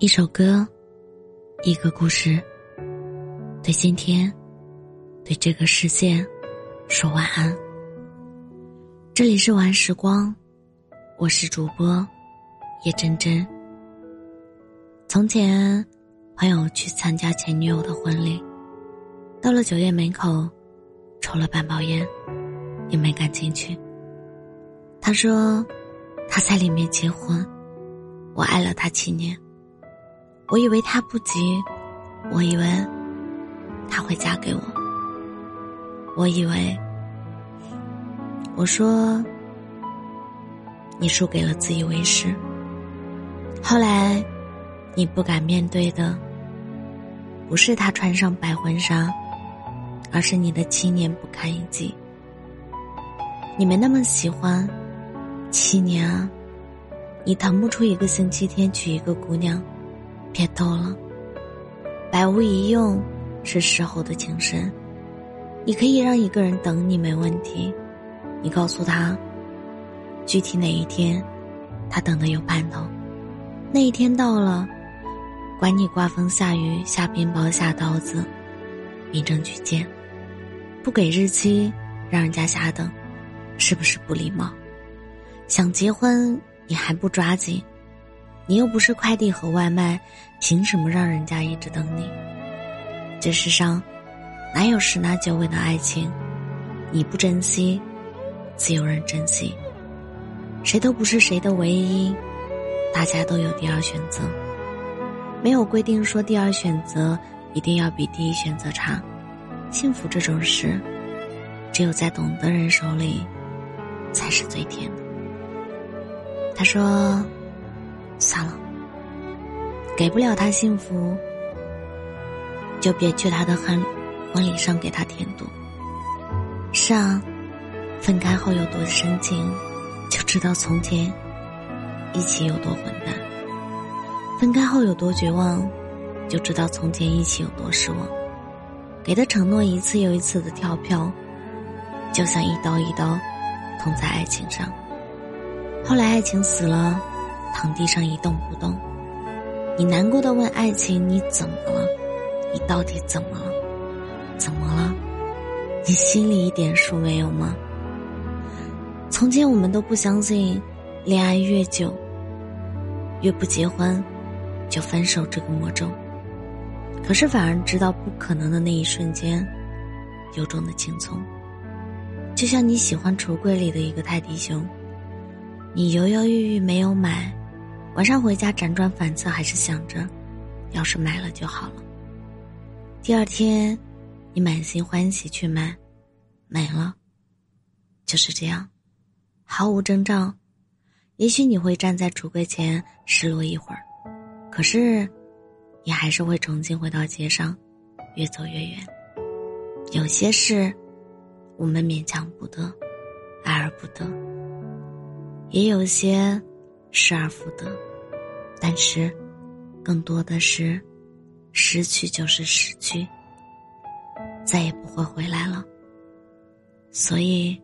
一首歌，一个故事，对今天，对这个世界，说晚安。这里是晚时光，我是主播叶真真。从前，朋友去参加前女友的婚礼，到了酒店门口，抽了半包烟，也没敢进去。他说，他在里面结婚，我爱了他七年。我以为他不急，我以为他会嫁给我，我以为我说你输给了自以为是。后来你不敢面对的，不是他穿上白婚纱，而是你的七年不堪一击。你没那么喜欢，七年啊，你腾不出一个星期天娶一个姑娘。别逗了，百无一用是事后的情深。你可以让一个人等你没问题，你告诉他，具体哪一天，他等的有盼头。那一天到了，管你刮风下雨下冰雹下刀子，民政局见。不给日期，让人家瞎等，是不是不礼貌？想结婚你还不抓紧？你又不是快递和外卖，凭什么让人家一直等你？这世上哪有十拿九稳的爱情？你不珍惜，自有人珍惜。谁都不是谁的唯一，大家都有第二选择。没有规定说第二选择一定要比第一选择差。幸福这种事，只有在懂的人手里，才是最甜的。他说。算了，给不了他幸福，就别去他的婚婚礼上给他添堵。是啊，分开后有多深情，就知道从前一起有多混蛋；分开后有多绝望，就知道从前一起有多失望。给的承诺一次又一次的跳票，就像一刀一刀捅在爱情上。后来爱情死了。躺地上一动不动，你难过的问爱情：“你怎么了？你到底怎么了？怎么了？你心里一点数没有吗？”从前我们都不相信，恋爱越久，越不结婚，就分手这个魔咒。可是反而知道不可能的那一瞬间，由衷的轻松。就像你喜欢橱柜里的一个泰迪熊，你犹犹豫豫没有买。晚上回家辗转反侧，还是想着，要是买了就好了。第二天，你满心欢喜去买，没了。就是这样，毫无征兆。也许你会站在橱柜前失落一会儿，可是，你还是会重新回到街上，越走越远。有些事，我们勉强不得，爱而不得；也有些，失而复得。但是，更多的是，失去就是失去，再也不会回来了。所以，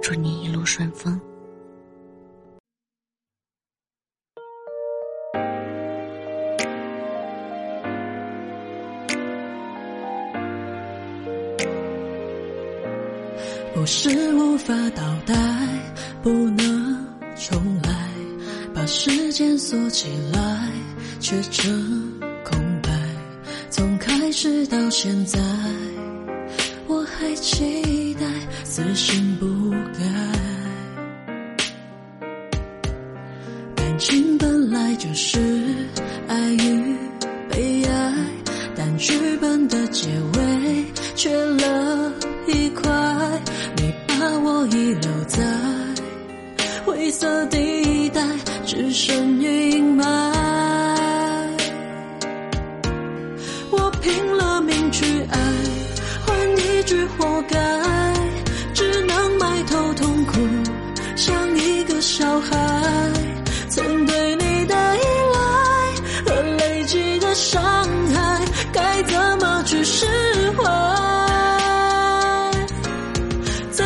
祝你一路顺风。不是无法倒带，不能重来。把时间锁起来，却成空白。从开始到现在，我还期待，死心不改。感情本来就是爱与被爱，但剧本的结尾缺了一块，你把我遗留在灰色地带。只剩阴霾，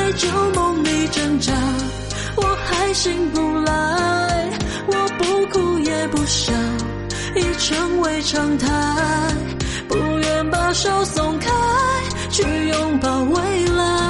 在旧梦里挣扎，我还醒不来。我不哭也不笑，已成为常态。不愿把手松开，去拥抱未来，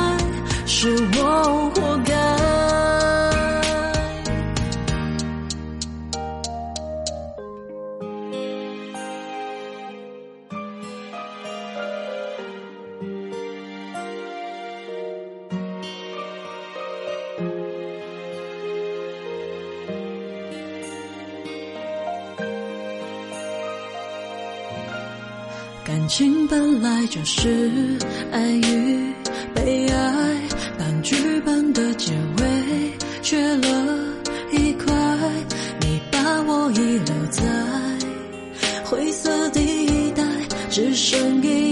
感情本来就是爱与被爱，但剧本的结尾缺了一块，你把我遗留在灰色地带，只剩一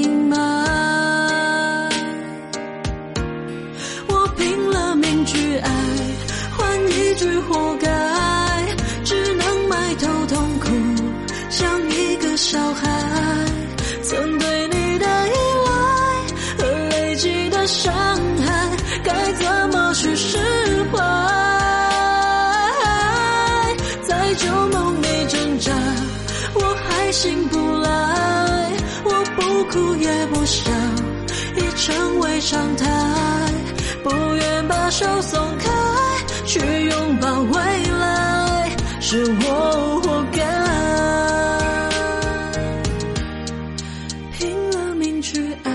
不想，已成为常态。不愿把手松开，去拥抱未来，是我活该。拼了命去爱，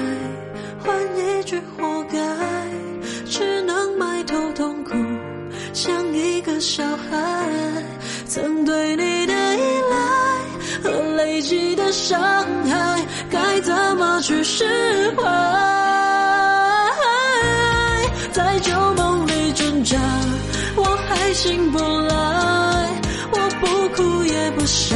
换一句活该，只能埋头痛哭，像一个小孩。曾对你的依赖和累积的伤，去释怀？在旧梦里挣扎，我还醒不来。我不哭也不笑，